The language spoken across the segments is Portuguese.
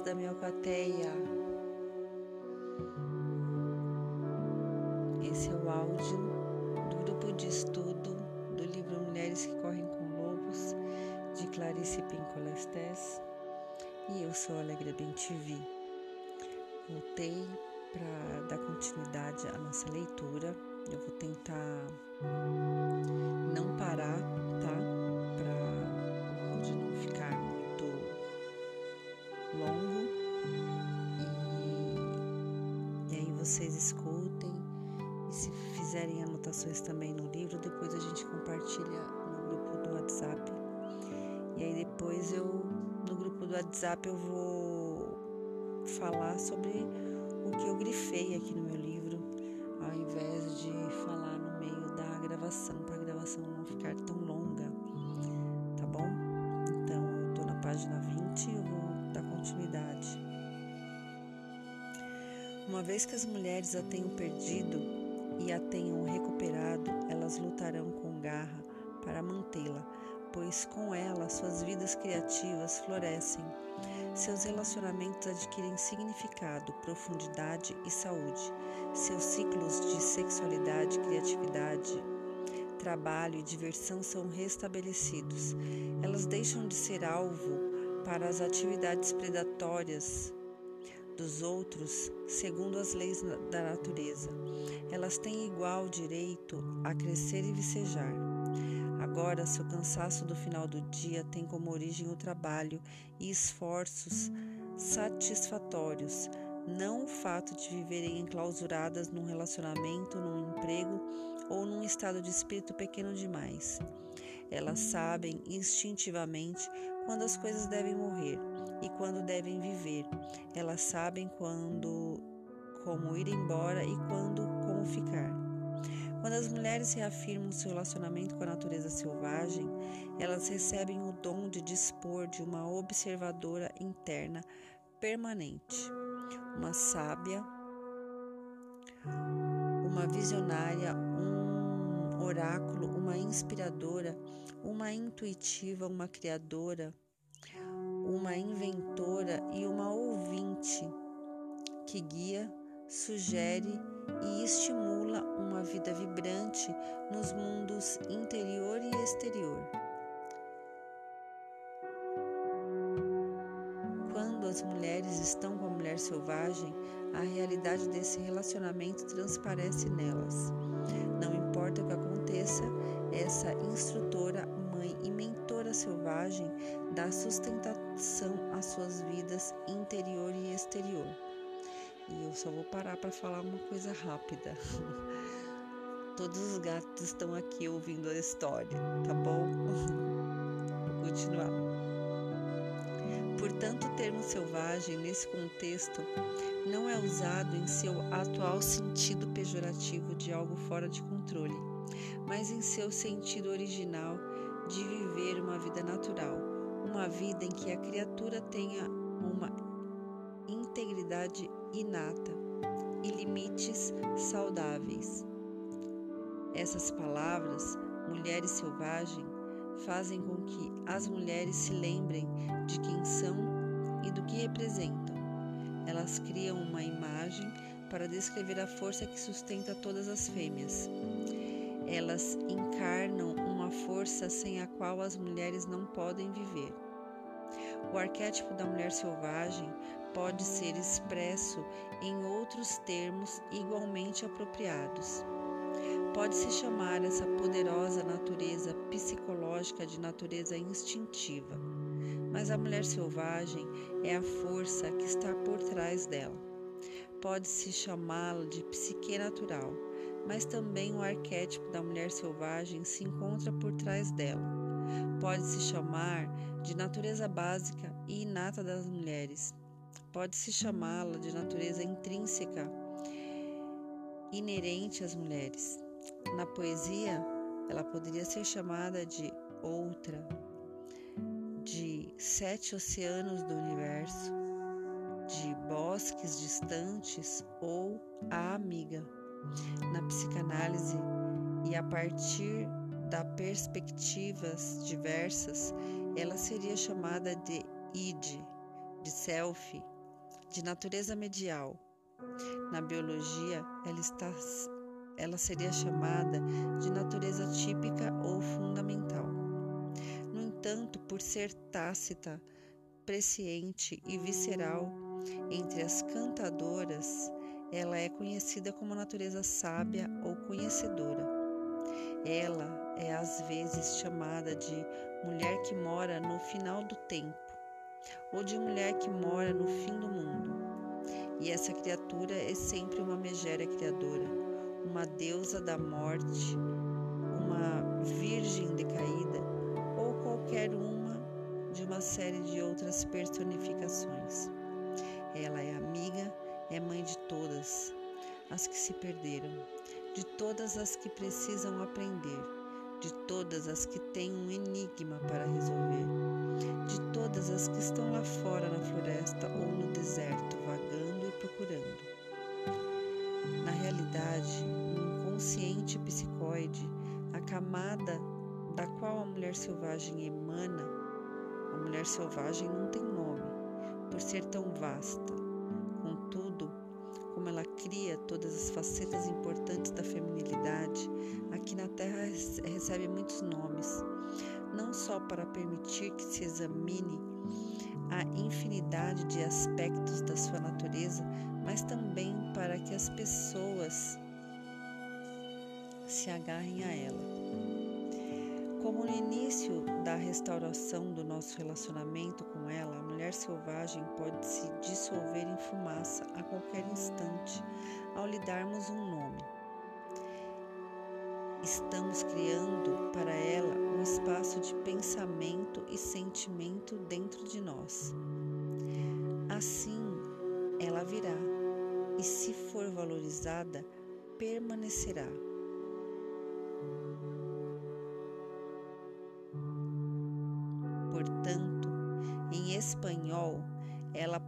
da minha alcateia. Esse é o áudio do grupo de estudo do livro Mulheres que Correm com Lobos, de Clarice Pincola Estés, e eu sou a Alegre Bentivi. Voltei para dar continuidade à nossa leitura. Eu vou tentar não parar, tá? Fizerem anotações também no livro, depois a gente compartilha no grupo do WhatsApp. E aí depois eu no grupo do WhatsApp eu vou falar sobre o que eu grifei aqui no meu livro, ao invés de falar no meio da gravação, para a gravação não ficar tão longa, tá bom? Então eu tô na página 20 e eu vou dar continuidade. Uma vez que as mulheres a tenham perdido e a tenham recuperado, elas lutarão com garra para mantê-la, pois com ela suas vidas criativas florescem seus relacionamentos adquirem significado, profundidade e saúde. Seus ciclos de sexualidade, criatividade, trabalho e diversão são restabelecidos. Elas deixam de ser alvo para as atividades predatórias dos outros, segundo as leis da natureza. Elas têm igual direito a crescer e vicejar. Agora, seu cansaço do final do dia tem como origem o trabalho e esforços satisfatórios, não o fato de viverem enclausuradas num relacionamento, num emprego ou num estado de espírito pequeno demais. Elas sabem instintivamente quando as coisas devem morrer e quando devem viver. Elas sabem quando como ir embora e quando como ficar. Quando as mulheres reafirmam seu relacionamento com a natureza selvagem, elas recebem o dom de dispor de uma observadora interna permanente, uma sábia, uma visionária, um oráculo, uma inspiradora, uma intuitiva, uma criadora, uma inventora e uma ouvinte que guia, sugere e estimula uma vida vibrante nos mundos interior e exterior. Quando as mulheres estão com a mulher selvagem, a realidade desse relacionamento transparece nelas. Não importa o que aconteça, essa instrutora, mãe e mentora selvagem dá sustentação às suas vidas interior e exterior. E eu só vou parar para falar uma coisa rápida. Todos os gatos estão aqui ouvindo a história, tá bom? Vou continuar. Portanto, o termo selvagem nesse contexto não é usado em seu atual sentido pejorativo de algo fora de controle, mas em seu sentido original de viver uma vida natural, uma vida em que a criatura tenha uma integridade inata e limites saudáveis. Essas palavras, mulheres selvagem, fazem com que as mulheres se lembrem de quem são e do que representam. Elas criam uma imagem para descrever a força que sustenta todas as fêmeas. Elas encarnam uma força sem a qual as mulheres não podem viver. O arquétipo da mulher selvagem pode ser expresso em outros termos igualmente apropriados. Pode-se chamar essa poderosa natureza psicológica de natureza instintiva, mas a mulher selvagem é a força que está por trás dela. Pode-se chamá-la de psique natural, mas também o arquétipo da mulher selvagem se encontra por trás dela. Pode-se chamar de natureza básica e inata das mulheres, Pode-se chamá-la de natureza intrínseca, inerente às mulheres. Na poesia, ela poderia ser chamada de outra, de sete oceanos do universo, de bosques distantes ou a amiga. Na psicanálise e a partir da perspectivas diversas, ela seria chamada de id, de self, de natureza medial. Na biologia, ela, está, ela seria chamada de natureza típica ou fundamental. No entanto, por ser tácita, presciente e visceral entre as cantadoras, ela é conhecida como natureza sábia ou conhecedora. Ela é às vezes chamada de mulher que mora no final do tempo ou de mulher que mora no fim do mundo. E essa criatura é sempre uma megera criadora, uma deusa da morte, uma virgem decaída ou qualquer uma de uma série de outras personificações. Ela é amiga, é mãe de todas as que se perderam, de todas as que precisam aprender, de todas as que têm um enigma para resolver, de todas as que estão lá fora na floresta ou no deserto, vagando e procurando. Na realidade, no inconsciente psicoide, a camada da qual a mulher selvagem emana, a mulher selvagem não tem nome, por ser tão vasta. Cria todas as facetas importantes da feminilidade, aqui na Terra recebe muitos nomes, não só para permitir que se examine a infinidade de aspectos da sua natureza, mas também para que as pessoas se agarrem a ela. Como no início da restauração do nosso relacionamento com ela, a mulher selvagem pode se dissolver em fumaça a qualquer instante ao lhe darmos um nome. Estamos criando para ela um espaço de pensamento e sentimento dentro de nós. Assim, ela virá e, se for valorizada, permanecerá.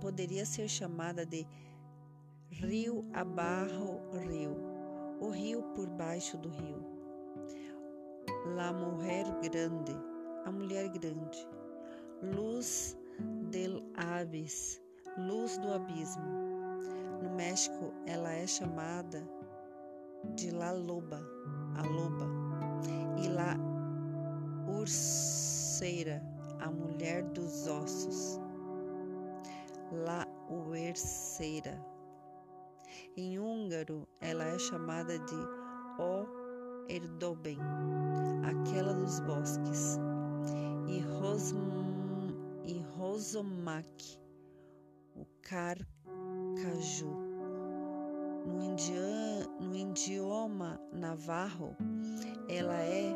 Poderia ser chamada de rio abarro rio, o rio por baixo do rio. La mujer grande, a mulher grande. Luz del abis, luz do abismo. No México, ela é chamada de La Loba, a loba, e La Urseira, a mulher dos ossos, La Uerceira. Em húngaro, ela é chamada de O Erdoben, aquela dos bosques, e, Rosm, e Rosomak, o Carcaju. No, indian, no idioma navarro, ela é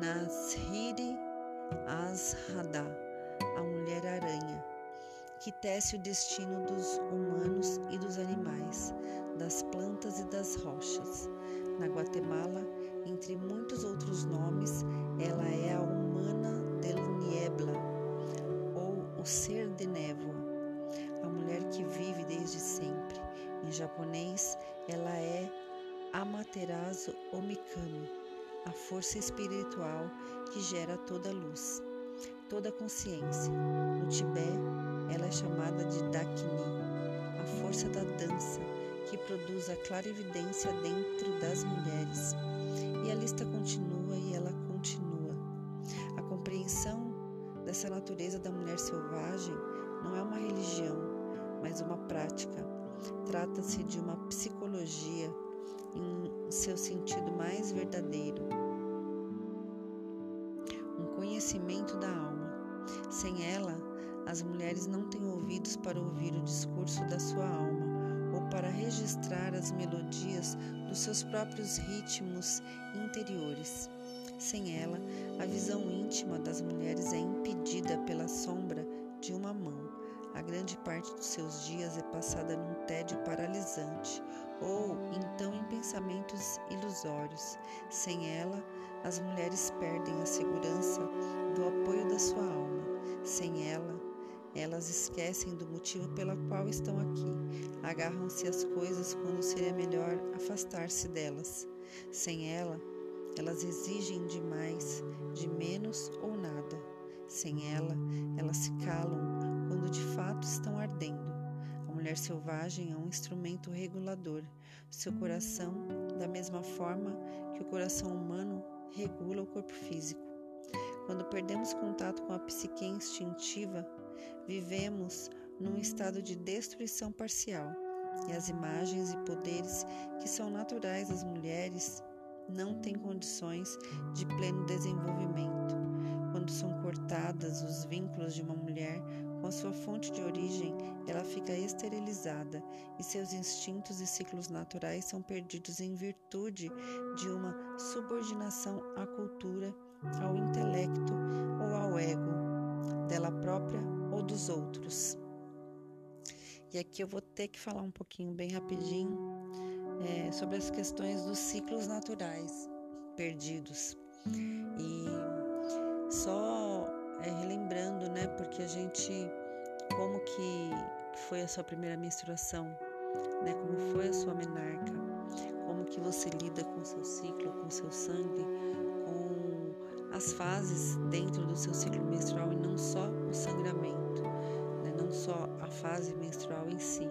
Nashiri Ashada, a mulher-aranha, que tece o destino dos humanos e dos animais, das plantas e das rochas. Na Guatemala, entre muitos outros nomes, ela é a humana del niebla, ou o ser de névoa, a mulher que vive desde sempre. Em japonês, ela é Amaterasu Omikami, a força espiritual que gera toda luz, toda consciência. No Tibete, ela é chamada de Dakini, a força da dança que produz a clarividência dentro das mulheres. E a lista continua e ela continua. A compreensão dessa natureza da mulher selvagem não é uma religião, mas uma prática. Trata-se de uma psicologia em seu sentido mais verdadeiro conhecimento da alma. Sem ela, as mulheres não têm ouvidos para ouvir o discurso da sua alma ou para registrar as melodias dos seus próprios ritmos interiores. Sem ela, a visão íntima das mulheres é impedida pela sombra de uma mão. A grande parte dos seus dias é passada num tédio paralisante ou então em pensamentos ilusórios. Sem ela, as mulheres perdem a segurança do apoio da sua alma. Sem ela, elas esquecem do motivo pela qual estão aqui. Agarram-se às coisas quando seria melhor afastar-se delas. Sem ela, elas exigem demais, de menos ou nada. Sem ela, elas se calam quando de fato estão ardendo. A mulher selvagem é um instrumento regulador. Seu coração, da mesma forma que o coração humano regula o corpo físico. Quando perdemos contato com a psique instintiva, vivemos num estado de destruição parcial, e as imagens e poderes que são naturais às mulheres não têm condições de pleno desenvolvimento. Quando são cortadas os vínculos de uma mulher com a sua fonte de origem, ela fica esterilizada e seus instintos e ciclos naturais são perdidos em virtude de uma subordinação à cultura, ao intelecto ou ao ego, dela própria ou dos outros. E aqui eu vou ter que falar um pouquinho, bem rapidinho, é, sobre as questões dos ciclos naturais perdidos. E só é, relembrando, né, porque a gente, como que foi a sua primeira menstruação, né, como foi a sua menarca, como que você lida com o seu ciclo, com o seu sangue, as fases dentro do seu ciclo menstrual e não só o sangramento não só a fase menstrual em si,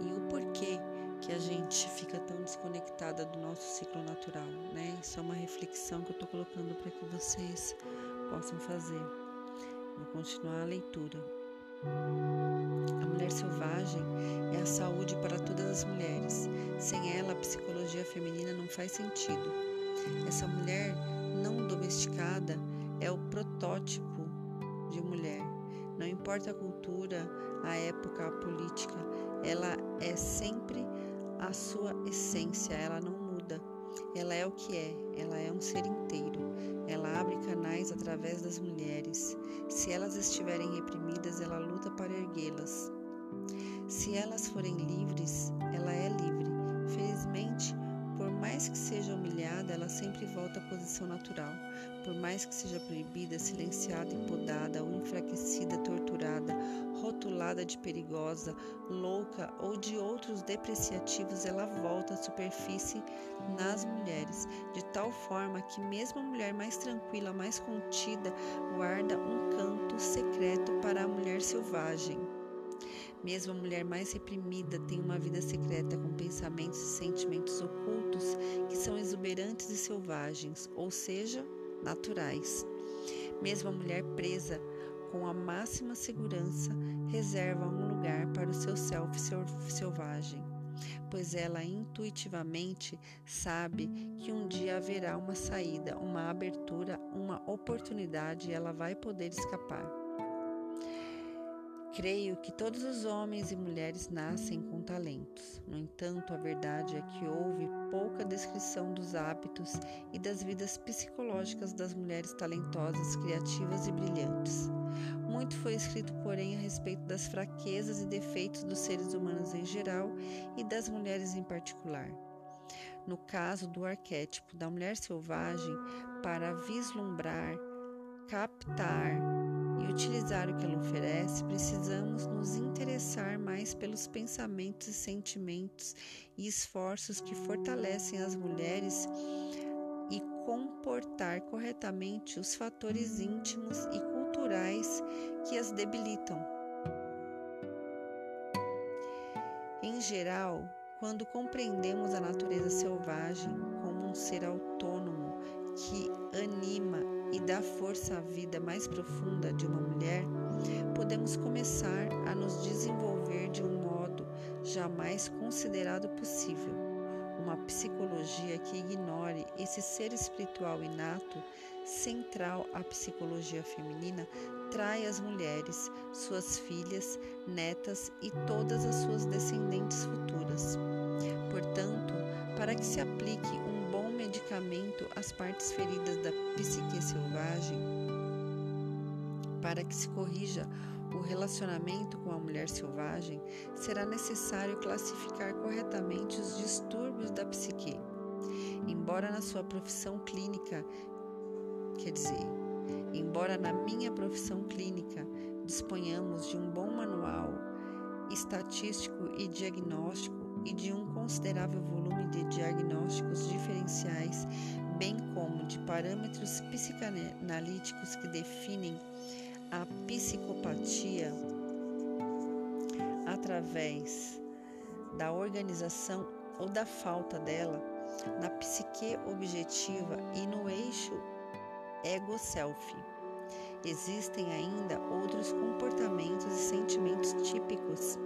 e o porquê que a gente fica tão desconectada do nosso ciclo natural, né? Isso é uma reflexão que eu estou colocando para que vocês possam fazer. Vou continuar a leitura. A mulher selvagem é a saúde para todas as mulheres. Sem ela, a psicologia feminina não faz sentido. Essa mulher não domesticada é o protótipo de mulher não importa a cultura, a época, a política, ela é sempre a sua essência, ela não muda. Ela é o que é, ela é um ser inteiro. Ela abre canais através das mulheres. Se elas estiverem reprimidas, ela luta para erguê-las. Se elas forem livres, ela é livre. Felizmente, por mais que seja humilhada, ela sempre volta à posição natural. Por mais que seja proibida, silenciada e podada, ou enfraquecida, torturada, rotulada de perigosa, louca ou de outros depreciativos, ela volta à superfície nas mulheres, de tal forma que mesmo a mulher mais tranquila, mais contida, guarda um canto secreto para a mulher selvagem. Mesmo a mulher mais reprimida tem uma vida secreta com pensamentos e sentimentos ocultos que são exuberantes e selvagens, ou seja, naturais. Mesmo a mulher presa com a máxima segurança reserva um lugar para o seu self selvagem, pois ela intuitivamente sabe que um dia haverá uma saída, uma abertura, uma oportunidade e ela vai poder escapar. Creio que todos os homens e mulheres nascem com talentos. No entanto, a verdade é que houve pouca descrição dos hábitos e das vidas psicológicas das mulheres talentosas, criativas e brilhantes. Muito foi escrito, porém, a respeito das fraquezas e defeitos dos seres humanos em geral e das mulheres em particular. No caso do arquétipo da mulher selvagem, para vislumbrar, captar, e utilizar o que ela oferece, precisamos nos interessar mais pelos pensamentos e sentimentos e esforços que fortalecem as mulheres e comportar corretamente os fatores íntimos e culturais que as debilitam. Em geral, quando compreendemos a natureza selvagem como um ser autônomo que anima e dá força à vida mais profunda de uma mulher, podemos começar a nos desenvolver de um modo jamais considerado possível. Uma psicologia que ignore esse ser espiritual inato, central à psicologia feminina, trai as mulheres, suas filhas, netas e todas as suas descendentes futuras. Portanto, para que se aplique um medicamento às partes feridas da psique selvagem, para que se corrija o relacionamento com a mulher selvagem, será necessário classificar corretamente os distúrbios da psique. Embora na sua profissão clínica, quer dizer, embora na minha profissão clínica disponhamos de um bom manual estatístico e diagnóstico e de um considerável volume de diagnósticos diferenciais, bem como de parâmetros psicanalíticos que definem a psicopatia, através da organização ou da falta dela na psique objetiva e no eixo ego-self. Existem ainda outros comportamentos e sentimentos típicos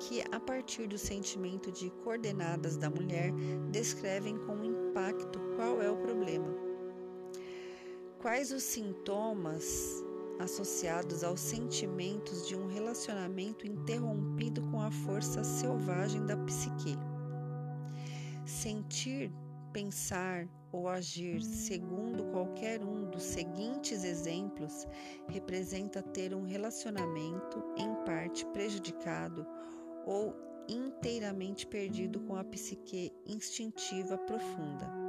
que, a partir do sentimento de coordenadas da mulher, descrevem com impacto qual é o problema. Quais os sintomas associados aos sentimentos de um relacionamento interrompido com a força selvagem da psique? Sentir, pensar ou agir segundo qualquer um dos seguintes exemplos representa ter um relacionamento em parte prejudicado ou inteiramente perdido com a psique instintiva profunda.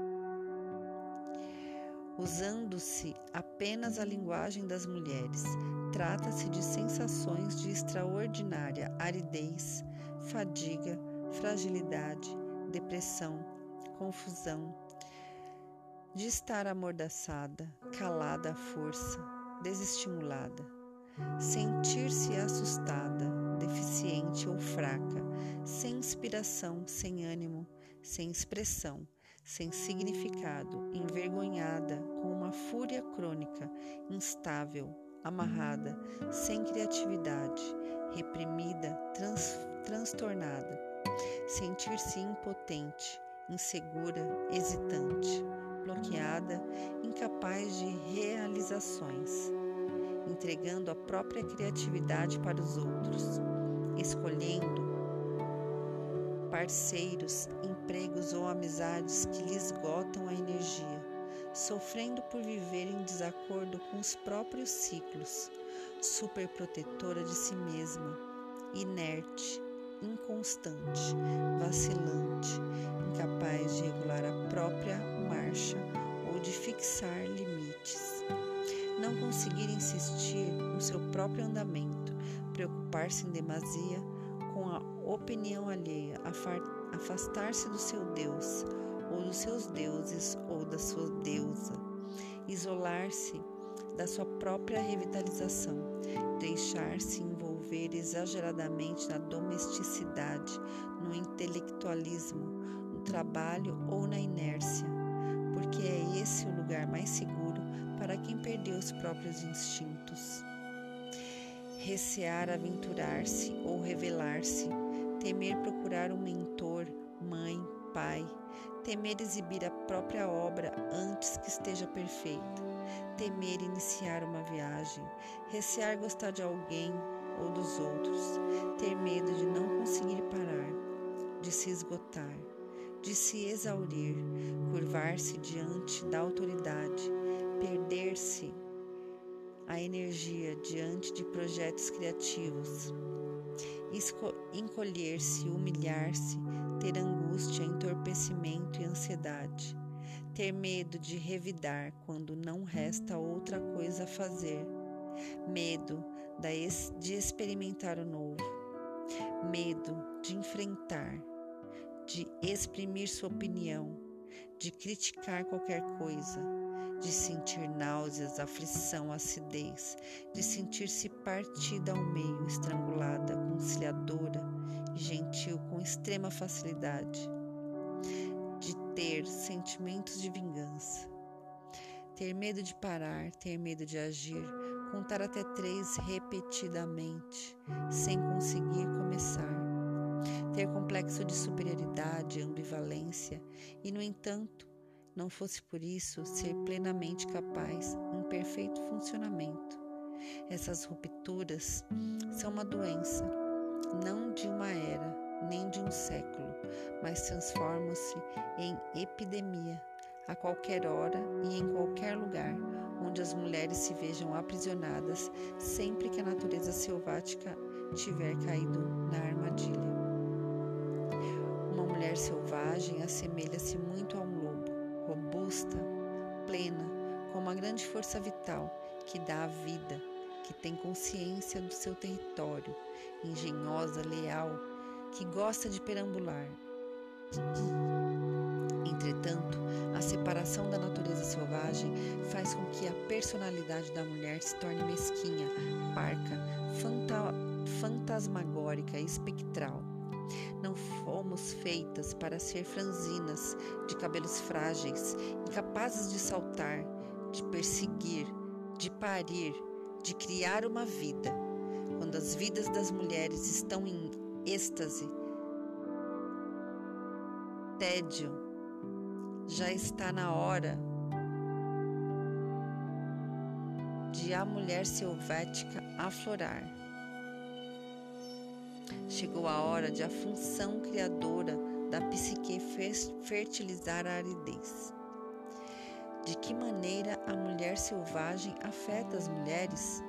Usando-se apenas a linguagem das mulheres, trata-se de sensações de extraordinária aridez, fadiga, fragilidade, depressão, confusão, de estar amordaçada, calada à força, desestimulada, sentir-se assustada, deficiente ou fraca, sem inspiração, sem ânimo, sem expressão, sem significado, envergonhada, com uma fúria crônica, instável, amarrada, sem criatividade, reprimida, trans, transtornada, sentir-se impotente, insegura, hesitante, bloqueada, incapaz de realizações, entregando a própria criatividade para os outros, escolhendo parceiros, empregos ou amizades que lhe esgotam a energia, sofrendo por viver em desacordo com os próprios ciclos, superprotetora de si mesma, inerte, inconstante, vacilante, incapaz de regular a própria marcha ou de fixar limites. Não conseguir insistir no seu próprio andamento, preocupar-se em demasia com a opinião alheia, afastar-se do seu Deus ou dos seus deuses ou da sua deusa, isolar-se da sua própria revitalização, deixar-se envolver exageradamente na domesticidade, no intelectualismo, no trabalho ou na inércia, porque é esse o lugar mais seguro para quem perdeu os próprios instintos. Recear aventurar-se ou revelar-se, temer procurar um mentor, mãe, pai, temer exibir a própria obra antes que esteja perfeita temer iniciar uma viagem, recear gostar de alguém ou dos outros, ter medo de não conseguir parar, de se esgotar, de se exaurir, curvar-se diante da autoridade, perder-se a energia diante de projetos criativos, encolher-se, humilhar-se, ter angústia, entorpecimento e ansiedade ter medo de revidar quando não resta outra coisa a fazer, medo de experimentar o novo, medo de enfrentar, de exprimir sua opinião, de criticar qualquer coisa, de sentir náuseas, aflição, acidez, de sentir-se partida ao meio, estrangulada, conciliadora e gentil com extrema facilidade de ter sentimentos de vingança, ter medo de parar, ter medo de agir, contar até três repetidamente, sem conseguir começar, ter complexo de superioridade, ambivalência e, no entanto, não fosse por isso ser plenamente capaz em perfeito funcionamento. Essas rupturas são uma doença, não de uma era, nem de um século, mas transformam-se em epidemia a qualquer hora e em qualquer lugar onde as mulheres se vejam aprisionadas sempre que a natureza selvática tiver caído na armadilha. Mulher selvagem assemelha-se muito a um lobo, robusta, plena, com uma grande força vital que dá a vida, que tem consciência do seu território, engenhosa, leal, que gosta de perambular. Entretanto, a separação da natureza selvagem faz com que a personalidade da mulher se torne mesquinha, parca, fanta fantasmagórica e espectral. Não fomos feitas para ser franzinas, de cabelos frágeis, incapazes de saltar, de perseguir, de parir, de criar uma vida. Quando as vidas das mulheres estão em êxtase, tédio, já está na hora de a mulher selvática aflorar. Chegou a hora de a função criadora da psique fertilizar a aridez. De que maneira a mulher selvagem afeta as mulheres?